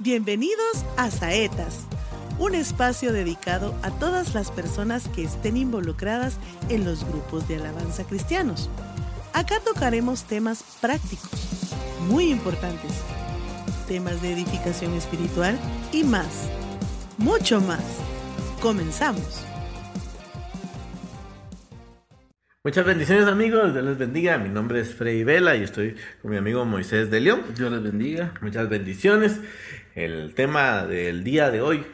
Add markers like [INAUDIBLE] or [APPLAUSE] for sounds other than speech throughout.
Bienvenidos a Saetas, un espacio dedicado a todas las personas que estén involucradas en los grupos de alabanza cristianos. Acá tocaremos temas prácticos, muy importantes, temas de edificación espiritual y más, mucho más. Comenzamos. Muchas bendiciones amigos, Dios les bendiga. Mi nombre es Freddy Vela y estoy con mi amigo Moisés de León. Dios les bendiga. Muchas bendiciones. El tema del día de hoy,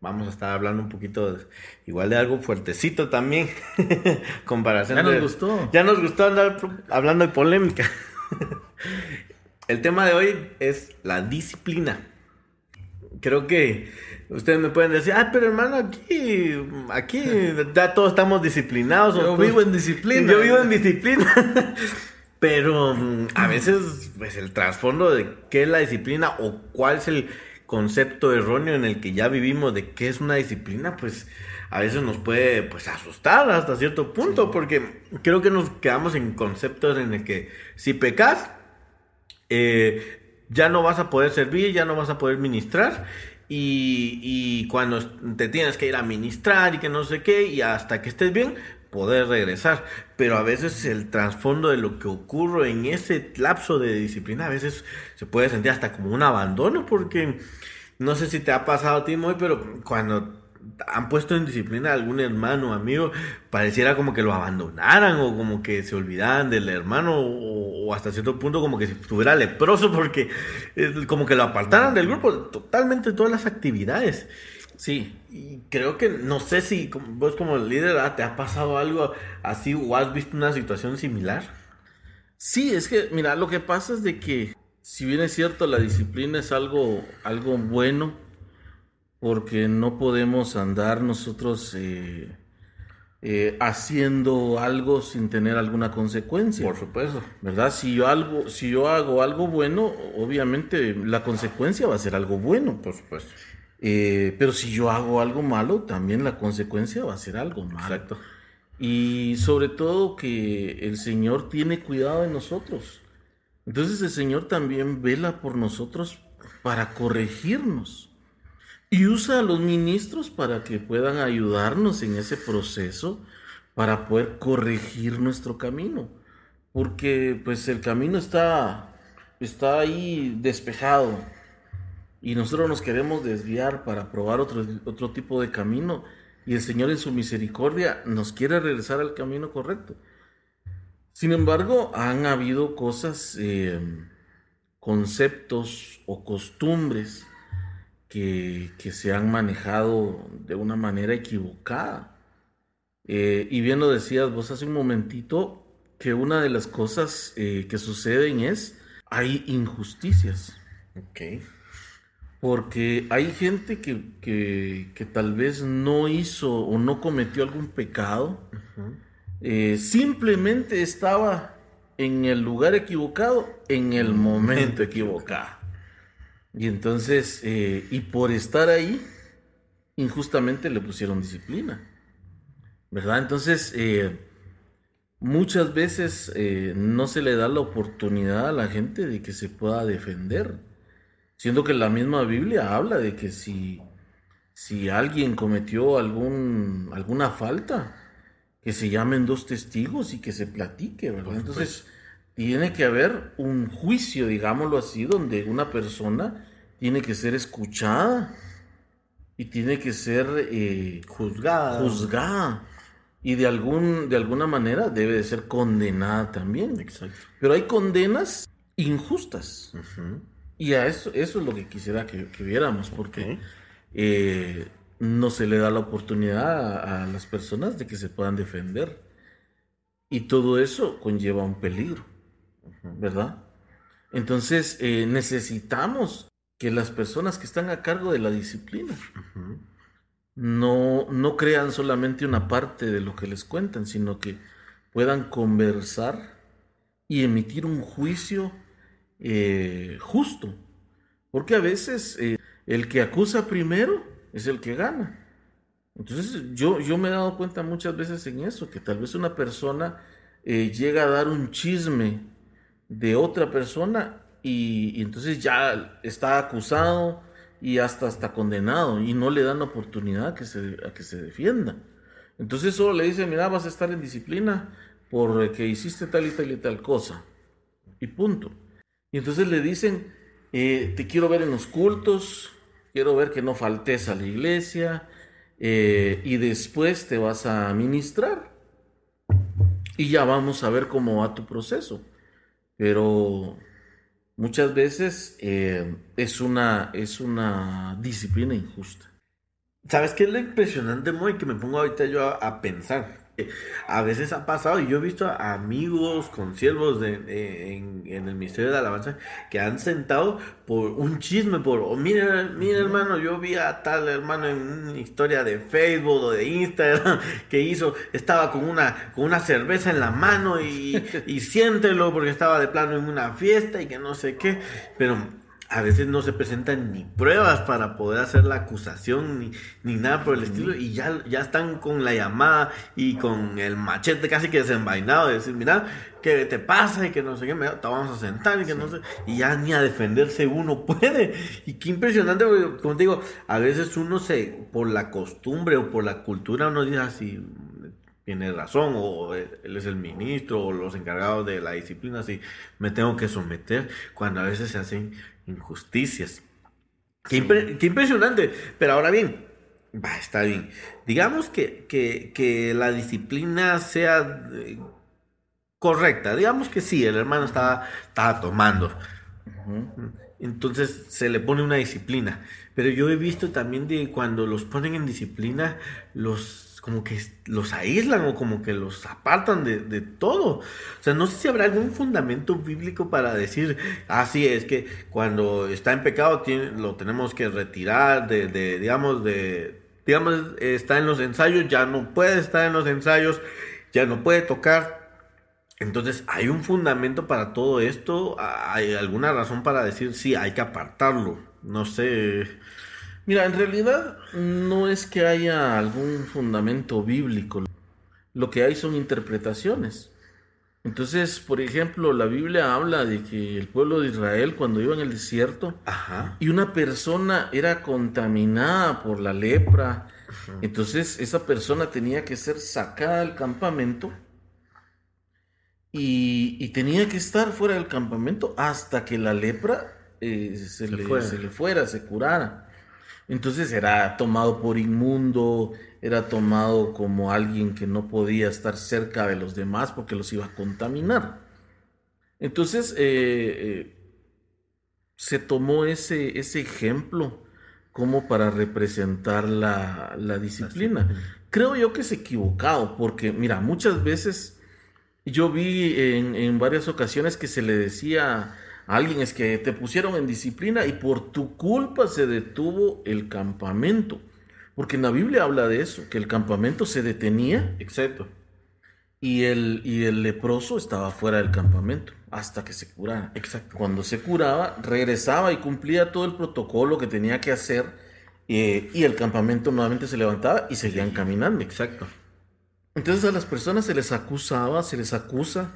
vamos a estar hablando un poquito de- igual de algo fuertecito también. [LAUGHS] Comparación Ya nos de- gustó. Ya nos gustó andar hablando de polémica. [LAUGHS] El tema de hoy es la disciplina. Creo que ustedes me pueden decir, ah, pero hermano, aquí, aquí ya todos estamos disciplinados. Yo vivo en disciplina. [LAUGHS] Yo vivo en disciplina. Pero mm, a veces, pues el trasfondo de qué es la disciplina o cuál es el concepto erróneo en el que ya vivimos de qué es una disciplina, pues a veces nos puede pues asustar hasta cierto punto, porque creo que nos quedamos en conceptos en el que si pecas, eh, ya no vas a poder servir, ya no vas a poder ministrar. Y, y cuando te tienes que ir a ministrar y que no sé qué, y hasta que estés bien, poder regresar. Pero a veces el trasfondo de lo que ocurre en ese lapso de disciplina, a veces se puede sentir hasta como un abandono, porque no sé si te ha pasado a ti, Moy, pero cuando han puesto en disciplina a algún hermano amigo, pareciera como que lo abandonaran o como que se olvidaran del hermano o, hasta cierto punto como que estuviera leproso porque es como que lo apartaran del grupo totalmente todas las actividades. Sí, Y creo que no sé si vos como líder ah, te ha pasado algo así o has visto una situación similar. sí, es que, mira, lo que pasa es de que, si bien es cierto, la disciplina es algo, algo bueno, porque no podemos andar nosotros eh, eh, haciendo algo sin tener alguna consecuencia. Por supuesto. ¿Verdad? Si yo, algo, si yo hago algo bueno, obviamente la consecuencia va a ser algo bueno. Por supuesto. Eh, pero si yo hago algo malo, también la consecuencia va a ser algo malo. Exacto. Y sobre todo que el Señor tiene cuidado de nosotros. Entonces el Señor también vela por nosotros para corregirnos. Y usa a los ministros para que puedan ayudarnos en ese proceso para poder corregir nuestro camino. Porque pues el camino está, está ahí despejado. Y nosotros nos queremos desviar para probar otro, otro tipo de camino. Y el Señor en su misericordia nos quiere regresar al camino correcto. Sin embargo, han habido cosas, eh, conceptos o costumbres que, que se han manejado de una manera equivocada. Eh, y bien lo decías vos hace un momentito, que una de las cosas eh, que suceden es, hay injusticias. Ok. Porque hay gente que, que- que tal vez no hizo o no cometió algún pecado, eh, simplemente estaba en el lugar equivocado, en el momento [LAUGHS] equivocado. Y entonces, eh, y por estar ahí, injustamente le pusieron disciplina. ¿Verdad? Entonces, eh, muchas veces no se le da la oportunidad a la gente de que se pueda defender. Siendo que la misma Biblia habla de que si, si alguien cometió algún, alguna falta, que se llamen dos testigos y que se platique, ¿verdad? Entonces, tiene que haber un juicio, digámoslo así, donde una persona tiene que ser escuchada y tiene que ser eh, Juzgada. juzgada y de, algún, de alguna manera debe de ser condenada también. Exacto. Pero hay condenas injustas. Y a eso, eso es lo que quisiera que, que viéramos, porque Ok. eh, no se le da la oportunidad a, a las personas de que se puedan defender. Y todo eso conlleva un peligro, ¿verdad? Entonces eh, necesitamos que las personas que están a cargo de la disciplina no, no crean solamente una parte de lo que les cuentan, sino que puedan conversar y emitir un juicio eh, justo. Porque a veces eh, el que acusa primero es el que gana. Entonces yo, yo me he dado cuenta muchas veces en eso, que tal vez una persona eh, llega a dar un chisme de otra persona y, entonces ya está acusado y hasta está condenado y no le dan oportunidad a que se, a que se defienda. Entonces solo le dicen, mira, vas a estar en disciplina porque hiciste tal y tal y tal cosa. Y punto. Y entonces le dicen, eh, te quiero ver en los cultos, quiero ver que no faltes a la iglesia eh, y después te vas a ministrar. Y ya vamos a ver cómo va tu proceso. Pero muchas veces eh, es, una, es una disciplina injusta. ¿Sabes qué es lo impresionante, Moy? Que me pongo ahorita yo a pensar a veces ha pasado y yo he visto a amigos, conciervos de, en, el Ministerio de Alabanza que han sentado por un chisme, por, oh, mira, mira hermano, yo vi a tal hermano en una historia de Facebook o de Instagram que hizo, estaba con una, con una cerveza en la mano y, y siéntelo porque estaba de plano en una fiesta y que no sé qué, pero a veces no se presentan ni pruebas para poder hacer la acusación ni, ni nada por el estilo y ya, ya están con la llamada y con el machete casi que desenvainado de decir, mira, ¿qué te pasa? Y que no sé qué, me, te vamos a sentar y que no sé, y ya ni a defenderse uno [LAUGHS] puede. Y qué impresionante, porque, como te digo, a veces uno se, por la costumbre o por la cultura, uno dice así, tiene razón, o él es el ministro, o los encargados de la disciplina, así me tengo que someter, cuando a veces se hacen injusticias. Qué, impresionante. Pero ahora bien, va, está bien. Digamos que, que, la disciplina sea eh, correcta. Digamos que sí, el hermano estaba, estaba tomando. Entonces se le pone una disciplina. Pero yo he visto también de cuando los ponen en disciplina, los como que los aíslan o como que los apartan de, todo. O sea, no sé si habrá algún fundamento bíblico para decir, ah, sí, es que cuando está en pecado lo tenemos que retirar de, digamos, de, digamos, está en los ensayos, ya no puede estar en los ensayos, ya no puede tocar. Entonces, ¿hay un fundamento para todo esto? ¿Hay alguna razón para decir, sí, hay que apartarlo? No sé. Mira, en realidad no es que haya algún fundamento bíblico. Lo que hay son interpretaciones. Entonces, por ejemplo, la Biblia habla de que el pueblo de Israel cuando iba en el desierto y una persona era contaminada por la lepra, entonces esa persona tenía que ser sacada del campamento y, tenía que estar fuera del campamento hasta que la lepra eh, se, le, se le fuera, se curara. Entonces era tomado por inmundo, era tomado como alguien que no podía estar cerca de los demás porque los iba a contaminar. Entonces eh, eh, se tomó ese, ese ejemplo como para representar la, disciplina. Creo yo que es equivocado porque, mira, muchas veces yo vi en, en varias ocasiones que se le decía Alguien es que te pusieron en disciplina y por tu culpa se detuvo el campamento. Porque en la Biblia habla de eso, que el campamento se detenía. Exacto. Y el, y el leproso estaba fuera del campamento hasta que se curara. Exacto. Cuando se curaba, regresaba y cumplía todo el protocolo que tenía que hacer. Eh, y el campamento nuevamente se levantaba y seguían caminando. Exacto. Entonces a las personas se les acusaba, se les acusa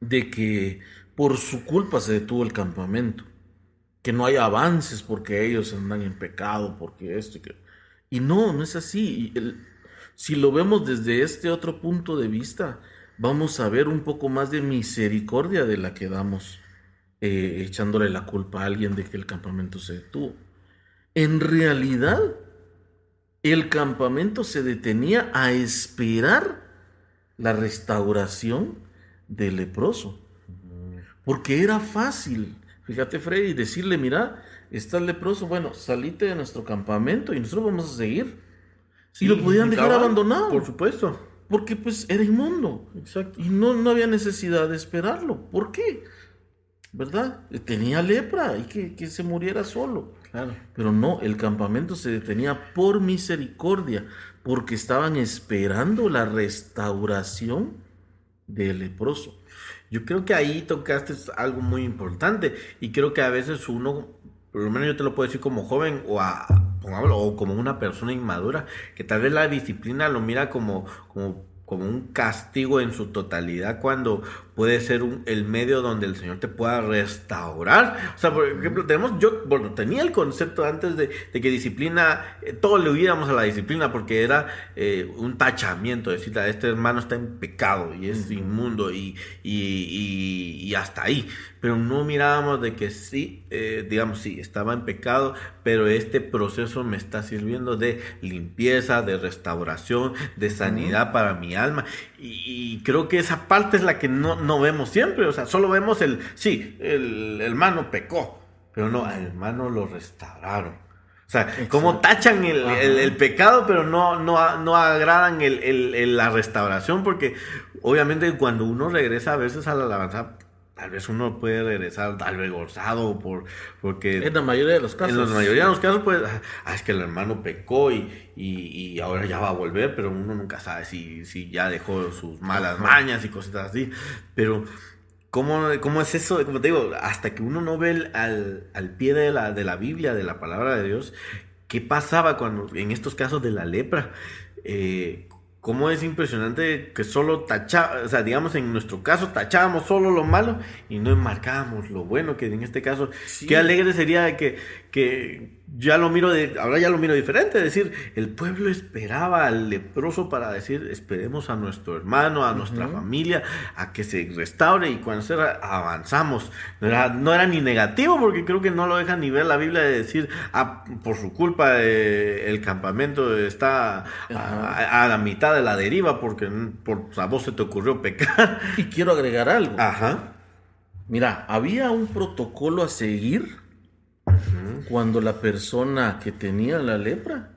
de que por su culpa se detuvo el campamento. Que no hay avances porque ellos andan en pecado, porque esto y que... Y no, no es así. si lo vemos desde este otro punto de vista, vamos a ver un poco más de misericordia de la que damos eh, echándole la culpa a alguien de que el campamento se detuvo. En realidad, el campamento se detenía a esperar la restauración del leproso. Porque era fácil, fíjate Freddy, decirle, mira, está leproso, bueno, salite de nuestro campamento y nosotros vamos a seguir. y lo podían dejar abandonado. Por supuesto. Porque pues era inmundo. Exacto. Y no, no había necesidad de esperarlo. ¿Por qué? ¿Verdad? Tenía lepra y que, que se muriera solo. Claro. Pero no, el campamento se detenía por misericordia, porque estaban esperando la restauración del leproso. Yo creo que ahí tocaste algo muy importante y creo que a veces uno, por lo menos yo te lo puedo decir como joven o, a, o como una persona inmadura, que tal vez la disciplina lo mira como, como, como un castigo en su totalidad cuando puede ser un, el medio donde el Señor te pueda restaurar. O sea, por ejemplo, tenemos, yo, bueno, tenía el concepto antes de, que disciplina, eh, todos le hubiéramos a la disciplina porque era eh, un tachamiento, decir, este hermano está en pecado y es inmundo y, y, y, hasta ahí. Pero no mirábamos de que sí, eh, digamos, sí, estaba en pecado, pero este proceso me está sirviendo de limpieza, de restauración, de sanidad para mi alma. Y, creo que esa parte es la que no, no vemos siempre. O sea, solo vemos el, sí, el, hermano pecó, pero no, al hermano lo restauraron. O sea, como tachan el, pecado, pero no, no, no agradan la restauración, porque obviamente cuando uno regresa a veces a la alabanza, tal vez uno puede regresar avergonzado por porque en la mayoría de los casos en la mayoría de los casos pues ah, es que el hermano pecó y, y, ahora ya va a volver pero uno nunca sabe si, si ya dejó sus malas mañas y cosas así pero ¿Cómo, ¿Cómo, es eso? Como te digo, hasta que uno no ve al, al pie de la, de la Biblia, de la palabra de Dios, ¿qué pasaba cuando en estos casos de la lepra? Eh, cómo es impresionante que solo tachábamos, o sea, digamos en nuestro caso tachábamos solo lo malo y no enmarcábamos lo bueno, que en este caso, qué alegre sería que, que ya lo miro de, ahora ya lo miro diferente, es decir, el pueblo esperaba al leproso para decir, esperemos a nuestro hermano, a nuestra familia, a que se restaure y cuando se avanzamos. No era, no era ni negativo porque creo que no lo deja ni ver la Biblia de decir, ah, por su culpa eh, el campamento está a, la mitad de la deriva porque por a vos se te ocurrió pecar. Y quiero agregar algo. Ajá. Mira, había un protocolo a seguir cuando la persona que tenía la lepra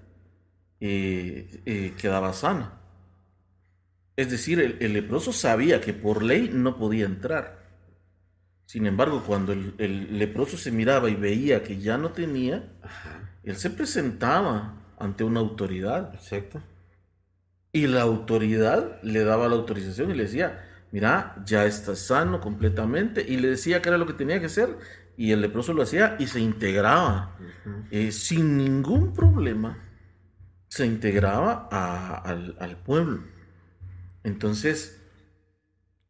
eh, eh, quedaba sana. Es decir, el, leproso sabía que por ley no podía entrar. Sin embargo, cuando el, leproso se miraba y veía que ya no tenía, él se presentaba ante una autoridad. Exacto. Y la autoridad le daba la autorización y le decía, mira, ya estás sano completamente. Y le decía que era lo que tenía que hacer y el leproso lo hacía y se integraba eh, sin ningún problema. Se integraba al, pueblo. Entonces,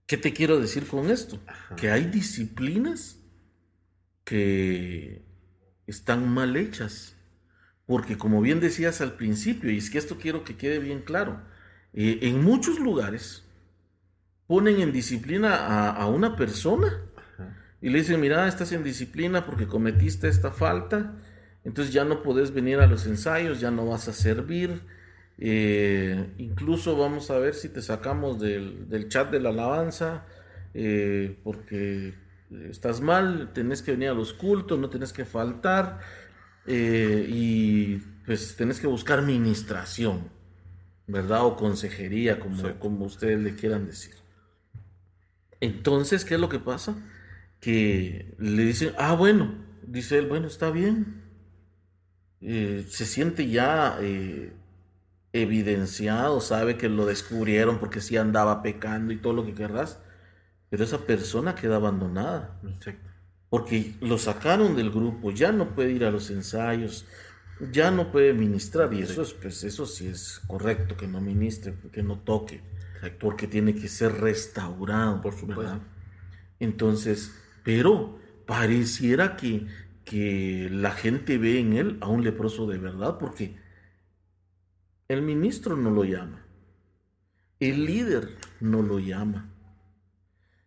¿qué te quiero decir con esto? Que hay disciplinas que están mal hechas. Porque como bien decías al principio, y es que esto quiero que quede bien claro, eh, en muchos lugares ponen en disciplina a, a una persona y le dicen, mira, estás en disciplina porque cometiste esta falta, entonces ya no podés venir a los ensayos, ya no vas a servir. Eh, incluso vamos a ver si te sacamos del, chat de la alabanza, eh, porque estás mal, tenés que venir a los cultos, no tenés que faltar, eh, y pues tenés que buscar ministración, ¿verdad? O consejería, como, como ustedes le quieran decir. Entonces, ¿qué es lo que pasa? Que le dicen, ah, bueno, dice él, bueno, está bien. Eh, se siente ya eh, evidenciado, sabe que lo descubrieron porque sí andaba pecando y todo lo que querrás, pero esa persona queda abandonada. Porque lo sacaron del grupo, ya no puede ir a los ensayos, ya no puede ministrar, y eso, es, pues, eso sí es correcto, que no ministre, que no toque, porque tiene que ser restaurado, por supuesto. Entonces, pero pareciera que, que la gente ve en él a un leproso de verdad porque el ministro no lo llama, el líder no lo llama,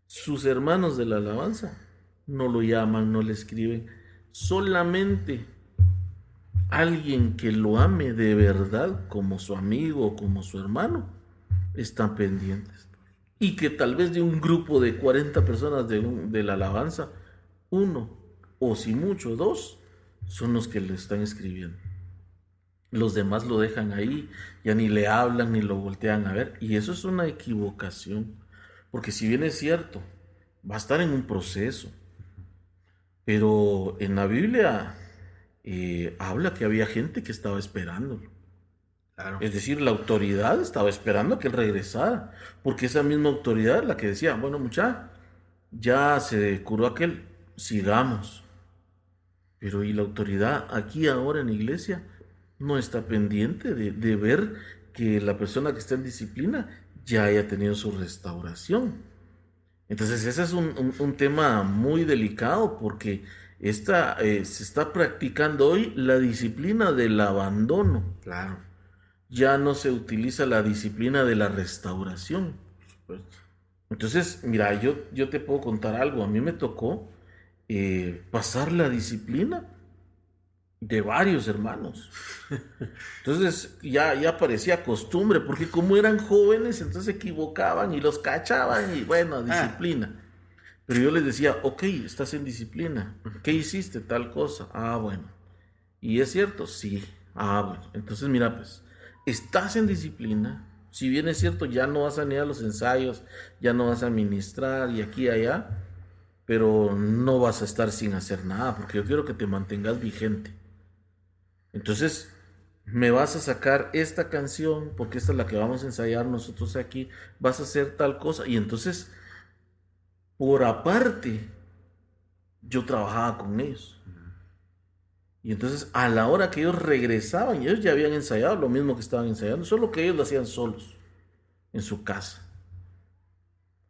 sus hermanos de la alabanza no lo llaman, no le escriben, solamente alguien que lo ame de verdad como su amigo como su hermano están pendientes y que tal vez de un grupo de 40 personas de, de la alabanza, uno o si mucho dos son los que le están escribiendo. Los demás lo dejan ahí, ya ni le hablan ni lo voltean a ver. Y eso es una equivocación. Porque si bien es cierto, va a estar en un proceso. Pero en la Biblia eh, habla que había gente que estaba esperándolo. Es decir, la autoridad estaba esperando que él regresara, porque esa misma autoridad la que decía, bueno, mucha, ya se curó aquel, sigamos. Pero y la autoridad aquí ahora en la iglesia no está pendiente de, de ver que la persona que está en disciplina ya haya tenido su restauración. Entonces ese es un, tema muy delicado porque esta, eh, se está practicando hoy la disciplina del abandono. Claro. Ya no se utiliza la disciplina de la restauración. Entonces, mira, yo, yo te puedo contar algo. A mí me tocó eh, pasar la disciplina de varios hermanos. [LAUGHS] Entonces ya, ya parecía costumbre, porque como eran jóvenes, entonces se equivocaban y los cachaban y bueno, ah. disciplina. Pero yo les decía, ok, estás en disciplina. ¿Qué hiciste? Tal cosa. Ah, bueno. ¿Y es cierto? Sí. Ah, bueno. Entonces mira, pues, estás en disciplina. Si bien es cierto, ya no vas a ni a los ensayos, ya no vas a ministrar y aquí y allá, pero no vas a estar sin hacer nada, porque yo quiero que te mantengas vigente. Entonces, me vas a sacar esta canción, porque esta es la que vamos a ensayar nosotros aquí, vas a hacer tal cosa. Y entonces, por aparte, yo trabajaba con ellos. Y entonces, a la hora que ellos regresaban, ellos ya habían ensayado lo mismo que estaban ensayando, solo que ellos lo hacían solos, en su casa.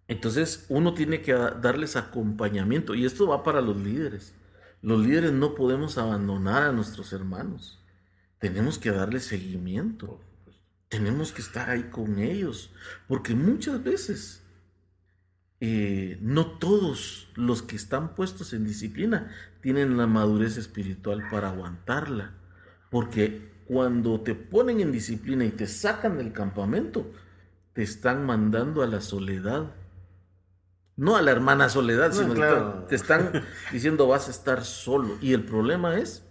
Entonces, uno tiene que darles acompañamiento, y esto va para los líderes. Los líderes no podemos abandonar a nuestros hermanos. Tenemos que darles seguimiento. Tenemos que estar ahí con ellos. Porque muchas veces eh, no todos los que están puestos en disciplina tienen la madurez espiritual para aguantarla. Porque cuando te ponen en disciplina y te sacan del campamento, te están mandando a la soledad no a la hermana soledad, sino que te están diciendo vas a estar solo. Y el problema es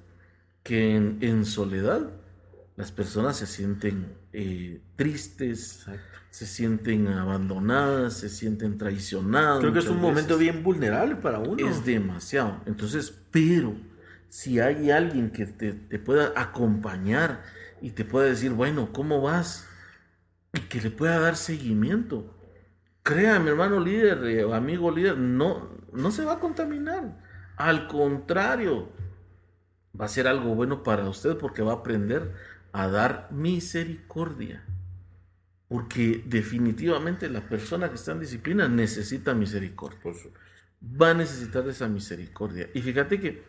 que en, soledad las personas se sienten eh, tristes, se sienten abandonadas, se sienten traicionadas. Creo que es un momento bien vulnerable para uno. Es demasiado. Entonces, pero si hay alguien que te, te pueda acompañar y te pueda decir, bueno, ¿cómo vas? Y que le pueda dar seguimiento Créame, hermano líder, eh, amigo líder, no, no se va a contaminar. Al contrario, va a ser algo bueno para usted porque va a aprender a dar misericordia. Porque definitivamente la persona que está en disciplina necesita misericordia. Va a necesitar esa misericordia. Y fíjate que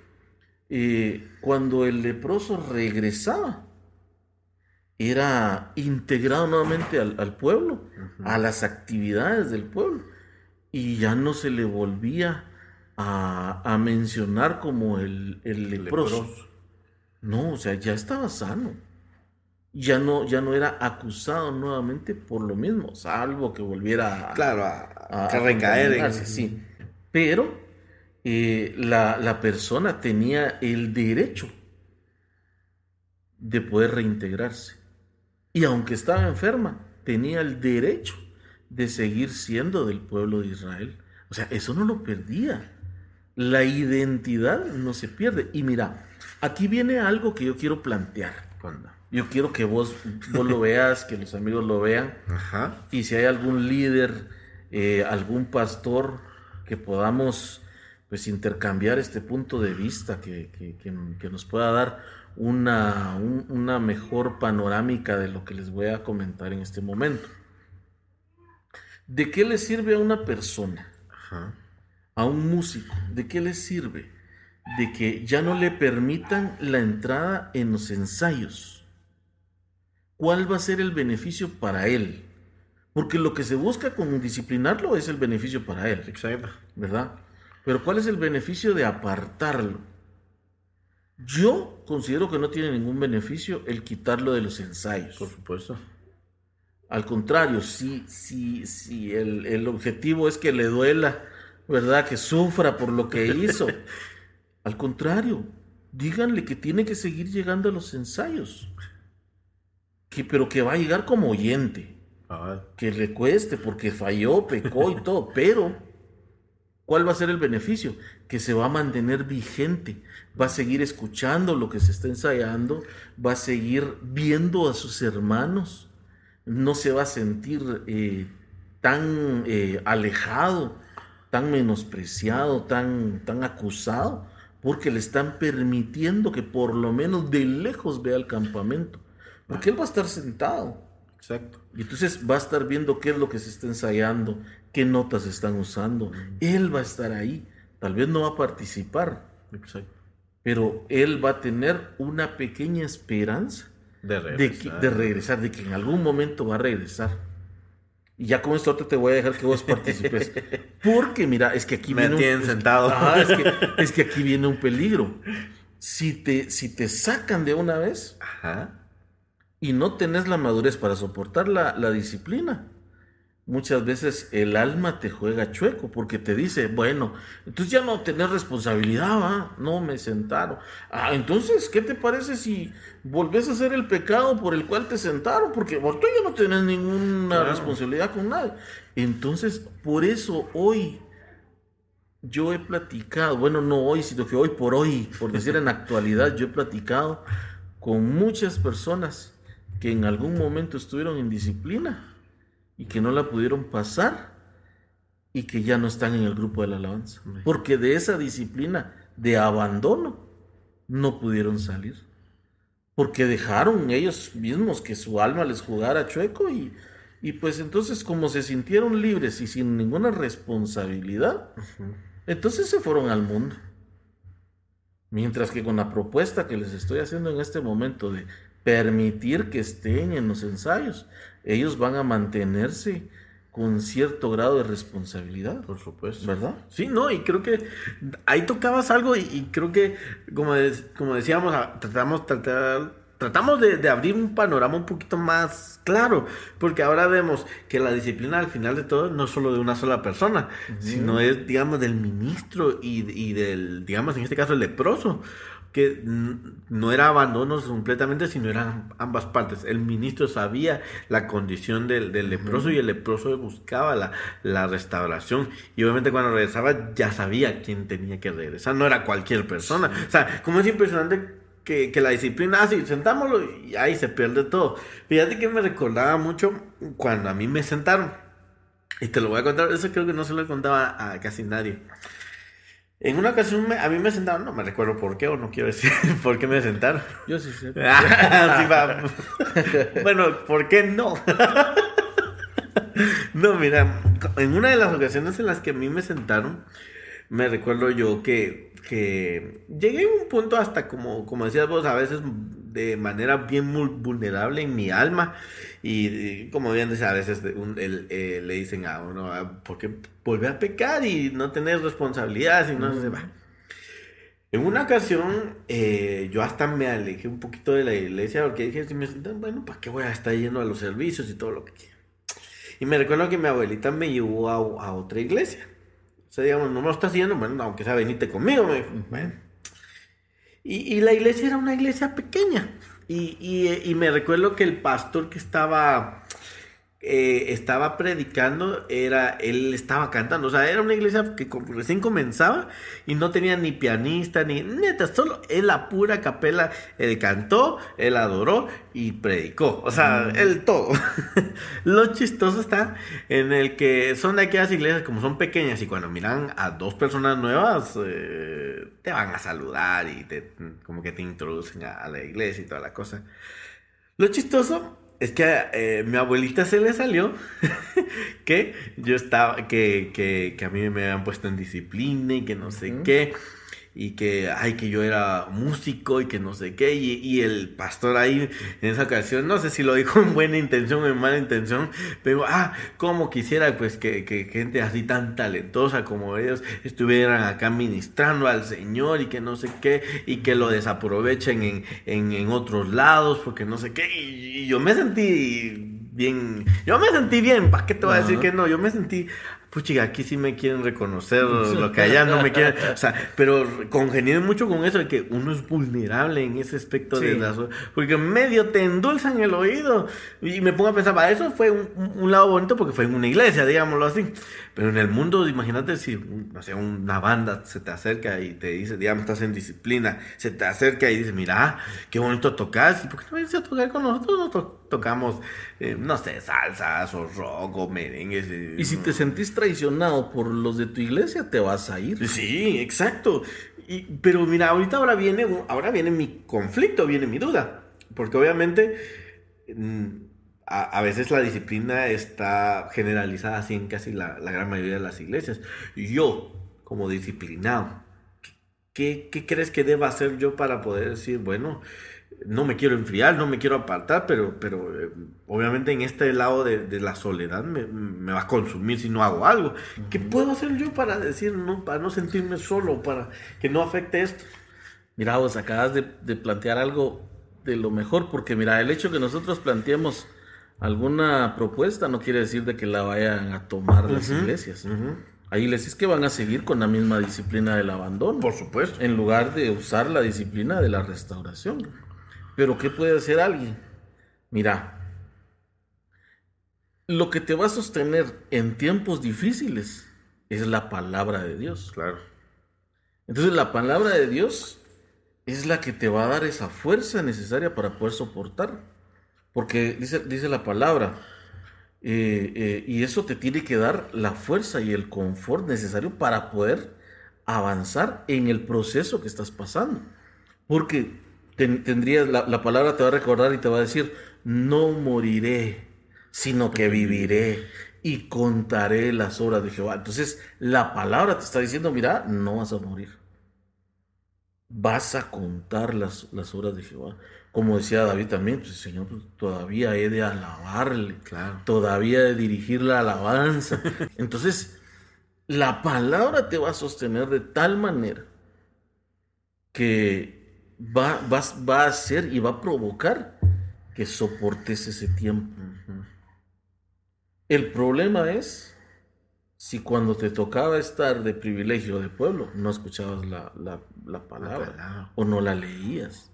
eh, cuando el leproso regresaba, era integrado nuevamente al, pueblo, a las actividades del pueblo, y ya no se le volvía a, mencionar como el, leproso. No, o sea, ya estaba sano. Ya no, ya no era acusado nuevamente por lo mismo, salvo que volviera a, claro, a, recaer en sí. Pero eh, la, la persona tenía el derecho de poder reintegrarse. Y aunque estaba enferma, tenía el derecho de seguir siendo del pueblo de Israel. O sea, eso no lo perdía. La identidad no se pierde. Y mira, aquí viene algo que yo quiero plantear. Yo quiero que vos, vos lo veas, que los amigos lo vean. Y si hay algún líder, eh, algún pastor que podamos pues intercambiar este punto de vista, que, que nos pueda dar una, una mejor panorámica de lo que les voy a comentar en este momento. ¿De qué le sirve a una persona, a un músico, de qué le sirve? De que ya no le permitan la entrada en los ensayos. ¿Cuál va a ser el beneficio para él? Porque lo que se busca con disciplinarlo es el beneficio para él. Exacto. ¿Verdad? Pero ¿cuál es el beneficio de apartarlo? Yo considero que no tiene ningún beneficio el quitarlo de los ensayos. Por supuesto. Al contrario, si, si, si el, el objetivo es que le duela, ¿verdad? Que sufra por lo que hizo. [LAUGHS] Al contrario, díganle que tiene que seguir llegando a los ensayos. Que, pero que va a llegar como oyente. Que le cueste porque falló, pecó y todo. Pero, ¿cuál va a ser el beneficio? Que se va a mantener vigente va a seguir escuchando lo que se está ensayando, va a seguir viendo a sus hermanos, no se va a sentir eh, tan eh, alejado, tan menospreciado, tan, tan acusado, porque le están permitiendo que por lo menos de lejos vea el campamento, porque él va a estar sentado. Exacto. Y entonces va a estar viendo qué es lo que se está ensayando, qué notas están usando. Él va a estar ahí. Tal vez no va a participar, pero él va a tener una pequeña esperanza De de, regresar. que- de regresar, de que en algún momento va a regresar. Y ya con esto te voy a dejar que vos participes. [LAUGHS] Porque mira, es que aquí Me viene un- es- sentado. Es, que, [LAUGHS] es que aquí viene un peligro. Si te, si te sacan de una vez Ajá. Y no tenés la madurez para soportar la, la disciplina, muchas veces el alma te juega chueco porque te dice, bueno, entonces ya no tenés responsabilidad, ¿va? No me sentaron. Ah, entonces, ¿qué te parece si volvés a hacer el pecado por el cual te sentaron? Porque vos tú ya no tenés ninguna Claro. responsabilidad con nadie. Entonces, por eso hoy yo he platicado, bueno, no hoy, sino que hoy por hoy, por decir en actualidad, yo he platicado con muchas personas que en algún momento estuvieron en disciplina y que no la pudieron pasar y que ya no están en el grupo de la alabanza. Porque de esa disciplina de abandono no pudieron salir. Porque dejaron ellos mismos que su alma les jugara chueco y, y pues entonces como se sintieron libres y sin ninguna responsabilidad, entonces se fueron al mundo. Mientras que con la propuesta que les estoy haciendo en este momento de permitir que estén en los ensayos, ellos van a mantenerse con cierto grado de responsabilidad, Por supuesto. ¿verdad? Sí, no, y creo que ahí tocabas algo y, y creo que, como, como decíamos, a- tratamos, tratar- tratamos de, de abrir un panorama un poquito más claro, porque ahora vemos que la disciplina al final de todo no es solo de una sola persona, sino es, digamos, del ministro y, y del, digamos, en este caso, el leproso que no era abandono completamente, sino eran ambas partes. El ministro sabía la condición del, del leproso y el leproso buscaba la, la restauración. Y obviamente cuando regresaba ya sabía quién tenía que regresar, no era cualquier persona. O sea, como es impresionante que, que la disciplina, así, sentámoslo y ahí se pierde todo. Fíjate que me recordaba mucho cuando a mí me sentaron. Y te lo voy a contar, eso creo que no se lo contaba a casi nadie. En una ocasión me- a mí me sentaron, no me recuerdo por qué o no quiero decir [LAUGHS] por qué me sentaron. Yo sí sé. Ah, [LAUGHS] sí, [LAUGHS] bueno, ¿por qué no? no, mira, en una de las ocasiones en las que a mí me sentaron, me recuerdo yo que, que llegué a un punto hasta como, como decías vos, a veces de manera bien muy vulnerable en mi alma y, y como bien decía, a veces un- el- eh, le dicen a uno, ah, ¿por qué volver a pecar y no tener responsabilidades y no se va? En una ocasión, eh, yo hasta me alejé un poquito de la iglesia porque dije, si me sientan, bueno, ¿para qué voy a estar yendo a los servicios y todo lo que quiera? Y me recuerdo que mi abuelita me llevó a, a otra iglesia. O sea, digamos, no me lo estás haciendo, bueno, aunque sea venite conmigo, me dijo. Bueno. Y, y la iglesia era una iglesia pequeña. Y, y, y me recuerdo que el pastor que estaba eh, estaba predicando, era, él estaba cantando, o sea, era una iglesia que recién comenzaba y no tenía ni pianista, ni neta, solo él a pura capela, él cantó, él adoró y predicó, o sea, él todo. [LAUGHS] Lo chistoso está en el que son de aquellas iglesias como son pequeñas y cuando miran a dos personas nuevas, eh, te van a saludar y te, como que te introducen a, a la iglesia y toda la cosa. Lo chistoso es que eh, mi abuelita se le salió [LAUGHS] que yo estaba, que, que, que a mí me habían puesto en disciplina y que no sé qué, y que, ay, que yo era músico y que no sé qué, y, y el pastor ahí en esa ocasión, no sé si lo dijo en buena intención o en mala intención, pero, ah, como quisiera pues que, que gente así tan talentosa como ellos estuvieran acá ministrando al Señor y que no sé qué, y que lo desaprovechen en, en, en otros lados, porque no sé qué, y, y yo me sentí bien, yo me sentí bien, ¿para qué te voy a decir que no? Yo me sentí, puchiga, aquí sí me quieren reconocer [LAUGHS] lo que allá no me quieren, o sea, pero congenié mucho con eso de que uno es vulnerable en ese aspecto de Sí. las, porque medio te endulzan el oído y me pongo a pensar, para eso fue un, un- lado bonito porque fue en una iglesia, digámoslo así, pero en el mundo, imagínate si, no sé, una banda se te acerca y te dice, digamos, estás en disciplina, se te acerca y dice, mira, qué bonito tocas, ¿y por qué no vienes a tocar con nosotros? Nosotros tocamos, eh, no sé, salsas o rock o merengues. eh, Y si te sentís traicionado por los de tu iglesia, te vas a ir. Sí, exacto. Y, pero mira, ahorita ahora viene, ahora viene mi conflicto, viene mi duda. Porque obviamente, mm, a, veces la disciplina está generalizada así en casi la, gran mayoría de las iglesias. Yo, como disciplinado, ¿qué, ¿qué, crees que deba hacer yo para poder decir, bueno, no me quiero enfriar, no me quiero apartar, pero, pero eh, obviamente en este lado de, la soledad me, va a consumir si no hago algo. ¿Qué puedo hacer yo para decir, no, para no sentirme solo, para que no afecte esto? Mira, vos acabas de, plantear algo de lo mejor, porque mira, el hecho que nosotros planteemos alguna propuesta no quiere decir de que la vayan a tomar las iglesias. Hay iglesias que van a seguir con la misma disciplina del abandono. Por supuesto. En lugar de usar la disciplina de la restauración. Pero ¿qué puede hacer alguien? Mira, lo que te va a sostener en tiempos difíciles es la palabra de Dios. Claro. Entonces la palabra de Dios es la que te va a dar esa fuerza necesaria para poder soportar. Porque dice, dice la palabra, eh, eh, y eso te tiene que dar la fuerza y el confort necesario para poder avanzar en el proceso que estás pasando. Porque tendrías, la, la, palabra te va a recordar y te va a decir, no moriré, sino que viviré y contaré las obras de Jehová. Entonces, la palabra te está diciendo, mira, no vas a morir. Vas a contar las, las obras de Jehová. Como decía David también, pues Señor, pues, todavía he de alabarle, claro. todavía he de dirigir la alabanza. [LAUGHS] Entonces, la palabra te va a sostener de tal manera que va, va, a hacer y va a provocar que soportes ese tiempo. El problema es si cuando te tocaba estar de privilegio de pueblo no escuchabas la, palabra, o no la leías.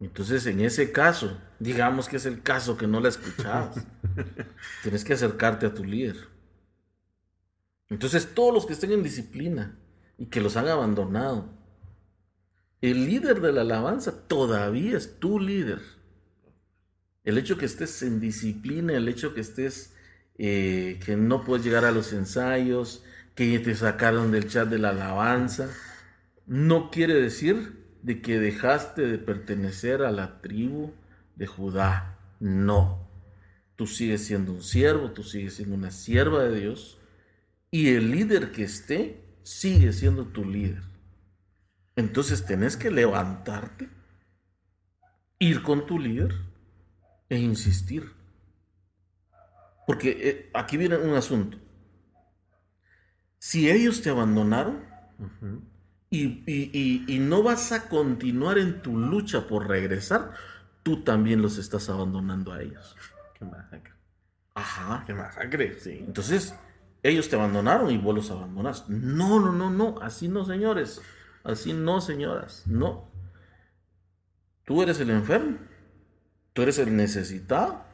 Entonces, en ese caso, digamos que es el caso que no la escuchabas, [LAUGHS] tienes que acercarte a tu líder. Entonces, todos los que estén en disciplina y que los han abandonado, el líder de la alabanza todavía es tu líder. El hecho que estés en disciplina, el hecho que estés, eh, que no puedes llegar a los ensayos, que te sacaron del chat de la alabanza, no quiere decir de que dejaste de pertenecer a la tribu de Judá. No. Tú sigues siendo un siervo, tú sigues siendo una sierva de Dios. Y el líder que esté sigue siendo tu líder. Entonces tenés que levantarte, ir con tu líder e insistir. Porque eh, aquí viene un asunto. Si ellos te abandonaron y, no vas a continuar en tu lucha por regresar, tú también los estás abandonando a ellos. Qué masacre. Ajá. Qué masacre, sí. Entonces, ellos te abandonaron y vos los abandonas. No, no, no, no. Así no, señores. Así no, señoras, no. Tú eres el enfermo, tú eres el necesitado,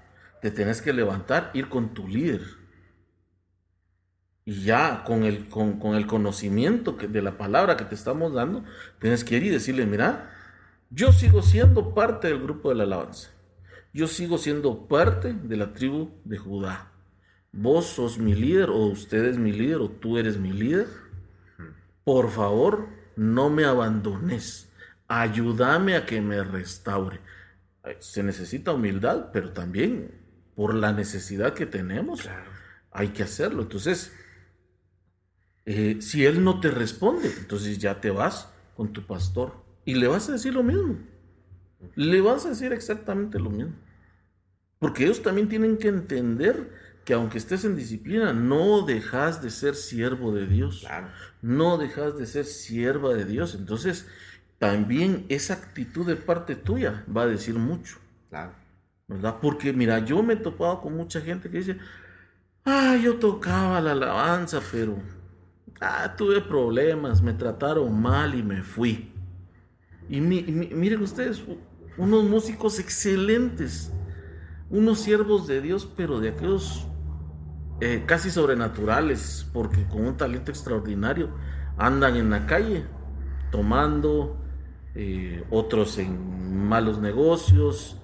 te tienes que levantar, ir con tu líder. Y ya con el, con, el conocimiento que, de la palabra que te estamos dando, tienes que ir y decirle, mira, yo sigo siendo parte del grupo de la alabanza. Yo sigo siendo parte de la tribu de Judá. Vos sos mi líder o usted es mi líder o tú eres mi líder. Por favor, no me abandones, ayúdame a que me restaure. Se necesita humildad, pero también por la necesidad que tenemos, hay que hacerlo. Entonces, eh, si él no te responde, entonces ya te vas con tu pastor y le vas a decir lo mismo. Le vas a decir exactamente lo mismo. Porque ellos también tienen que entender que aunque estés en disciplina, no dejas de ser siervo de Dios. No dejas de ser sierva de Dios. Entonces, también esa actitud de parte tuya va a decir mucho. Claro. ¿Verdad? Porque mira, yo me he topado con mucha gente que dice, ah, yo tocaba la alabanza, pero ah, tuve problemas, me trataron mal y me fui. Y miren ustedes, unos músicos excelentes, unos siervos de Dios, pero de aquellos eh, casi sobrenaturales, porque con un talento extraordinario andan en la calle tomando, eh, otros en malos negocios,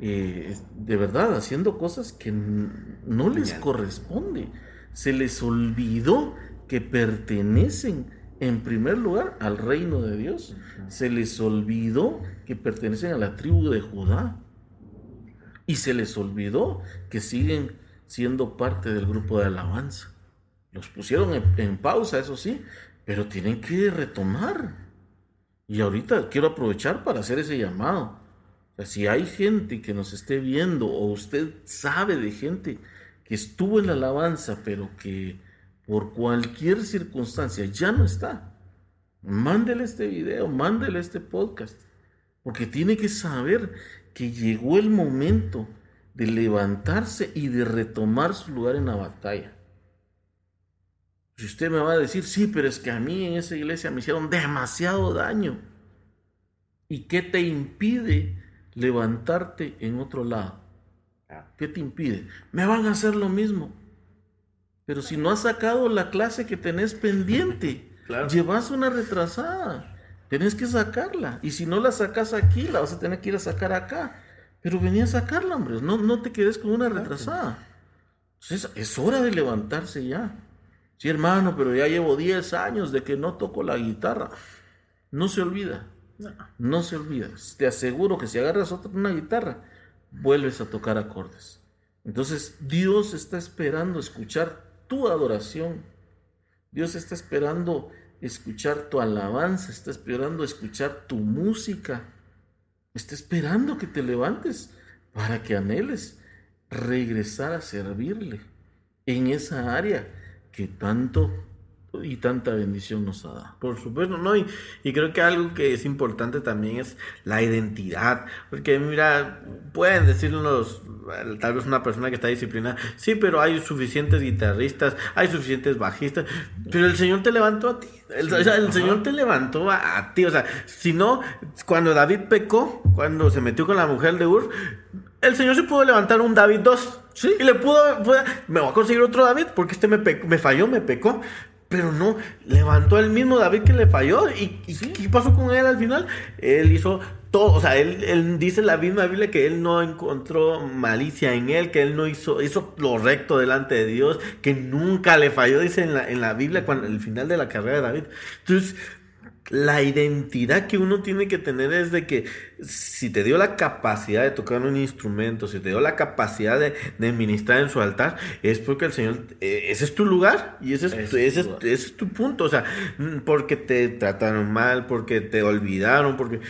eh, de verdad, haciendo cosas que no les corresponde. Se les olvidó que pertenecen en primer lugar al reino de Dios. Se les olvidó que pertenecen a la tribu de Judá. Y se les olvidó que siguen siendo parte del grupo de alabanza. Los pusieron en, pausa, eso sí, pero tienen que retomar. Y ahorita quiero aprovechar para hacer ese llamado. O si hay gente que nos esté viendo o usted sabe de gente que estuvo en la alabanza, pero que por cualquier circunstancia ya no está, mándele este video, mándele este podcast, porque tiene que saber que llegó el momento de levantarse y de retomar su lugar en la batalla. Si usted me va a decir, sí, pero es que a mí en esa iglesia me hicieron demasiado daño. ¿Y qué te impide levantarte en otro lado? ¿Qué te impide? Me van a hacer lo mismo. Pero si no has sacado la clase que tenés pendiente, [LAUGHS] llevas una retrasada. Tenés que sacarla. Y si no la sacas aquí, la vas a tener que ir a sacar acá. Pero venía a sacarla, hombre. No, no te quedes con una retrasada. Entonces, es hora de levantarse ya. Sí, hermano, pero ya llevo 10 años de que no toco la guitarra. No se olvida. No, se olvida. Te aseguro que si agarras otra una guitarra, vuelves a tocar acordes. Entonces, Dios está esperando escuchar tu adoración. Dios está esperando escuchar tu alabanza, está esperando escuchar tu música. Está esperando que te levantes para que anheles regresar a servirle en esa área que tanto y tanta bendición nos ha dado. Por supuesto, ¿no? Y, y, creo que algo que es importante también es la identidad. Porque mira, pueden decirnos, tal vez una persona que está disciplinada, sí, pero hay suficientes guitarristas, hay suficientes bajistas, pero el Señor te levantó a ti. El, el Señor te levantó a, ti. O sea, si no, cuando David pecó, cuando se metió con la mujer de Ur, el Señor se pudo levantar un David 2. Sí. Y le pudo, me voy a conseguir otro David porque este me, me falló, me pecó. Pero no, levantó el mismo David que le falló. ¿Y, qué pasó con él al final? Él hizo todo, o sea, él, dice la misma Biblia que él no encontró malicia en él, que él no hizo, hizo lo recto delante de Dios, que nunca le falló, dice en la, en la Biblia, cuando el final de la carrera de David. Entonces, la identidad que uno tiene que tener es de que si te dio la capacidad de tocar un instrumento, si te dio la capacidad de, de ministrar en su altar, es porque el Señor, eh, ese es tu lugar y ese es, ese, es, tu punto. O sea, mm, porque te trataron mal, porque te olvidaron, porque...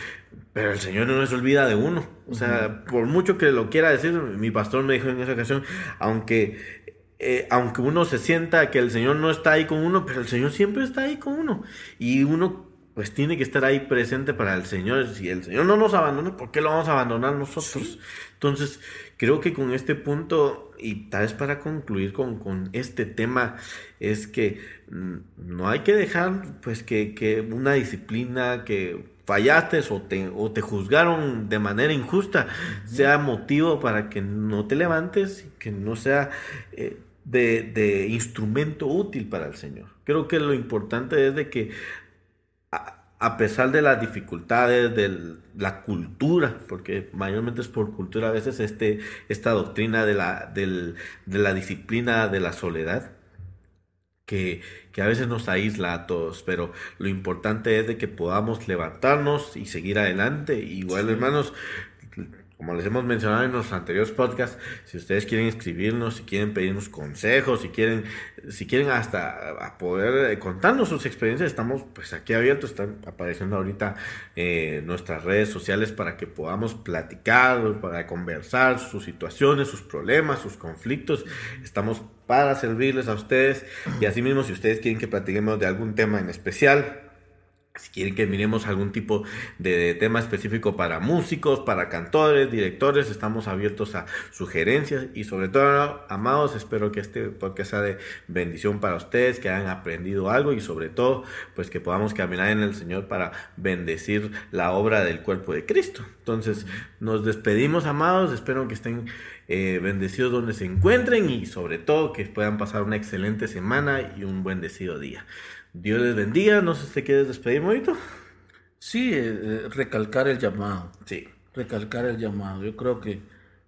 Pero el Señor no se olvida de uno. O sea, por mucho que lo quiera decir, mi pastor me dijo en esa ocasión, aunque eh, aunque uno se sienta que el Señor no está ahí con uno, pero el Señor siempre está ahí con uno. Y uno pues tiene que estar ahí presente para el Señor. Si el Señor no nos abandona, ¿por qué lo vamos a abandonar nosotros? Entonces, creo que con este punto, y tal vez para concluir con, este tema, es que mm, no hay que dejar pues que, una disciplina que fallaste o te, o te juzgaron de manera injusta sea motivo para que no te levantes y que no sea eh, de, de, instrumento útil para el Señor. Creo que lo importante es de que a pesar de las dificultades de la cultura, porque mayormente es por cultura a veces este, esta doctrina de la, de la disciplina de la soledad, que, que, a veces nos aísla a todos, pero lo importante es de que podamos levantarnos y seguir adelante. Igual, hermanos, como les hemos mencionado en los anteriores podcasts, si ustedes quieren escribirnos, si quieren pedirnos consejos, si quieren, si quieren hasta poder eh, contarnos sus experiencias, estamos pues aquí abiertos, están apareciendo ahorita eh, nuestras redes sociales para que podamos platicar, para conversar sus situaciones, sus problemas, sus conflictos. Estamos para servirles a ustedes y así mismo si ustedes quieren que platiquemos de algún tema en especial, si quieren que miremos algún tipo de tema específico para músicos, para cantores, directores, estamos abiertos a sugerencias y sobre todo, amados, espero que este podcast sea de bendición para ustedes, que hayan aprendido algo y sobre todo, pues que podamos caminar en el Señor para bendecir la obra del cuerpo de Cristo. Entonces, nos despedimos, amados, espero que estén eh, bendecidos donde se encuentren y sobre todo que puedan pasar una excelente semana y un bendecido día. Dios les bendiga. No sé si te quieres despedir, Morito. Sí, eh, eh, recalcar el llamado. Sí. Recalcar el llamado. Yo creo que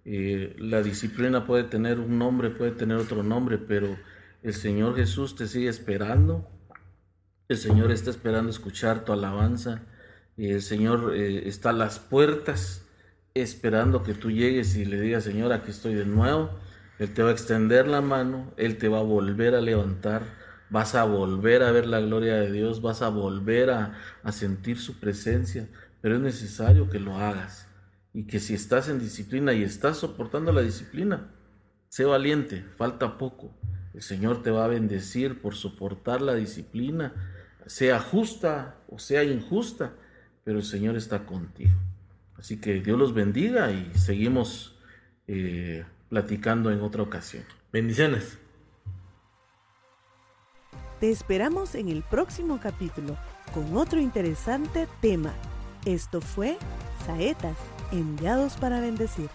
eh, la disciplina puede tener un nombre, puede tener otro nombre, pero el Señor Jesús te sigue esperando. El Señor está esperando escuchar tu alabanza. El Señor está a las puertas esperando que tú llegues y le digas, Señor, aquí estoy de nuevo. Él te va a extender la mano, Él te va a volver a levantar, vas a volver a ver la gloria de Dios, vas a volver a, a sentir su presencia, pero es necesario que lo hagas. Y que si estás en disciplina y estás soportando la disciplina, sé valiente, falta poco. El Señor te va a bendecir por soportar la disciplina, sea justa o sea injusta, pero el Señor está contigo. Así que Dios los bendiga y seguimos eh, platicando en otra ocasión. Bendiciones. Te esperamos en el próximo capítulo con otro interesante tema. Esto fue Saetas, enviados para bendecir.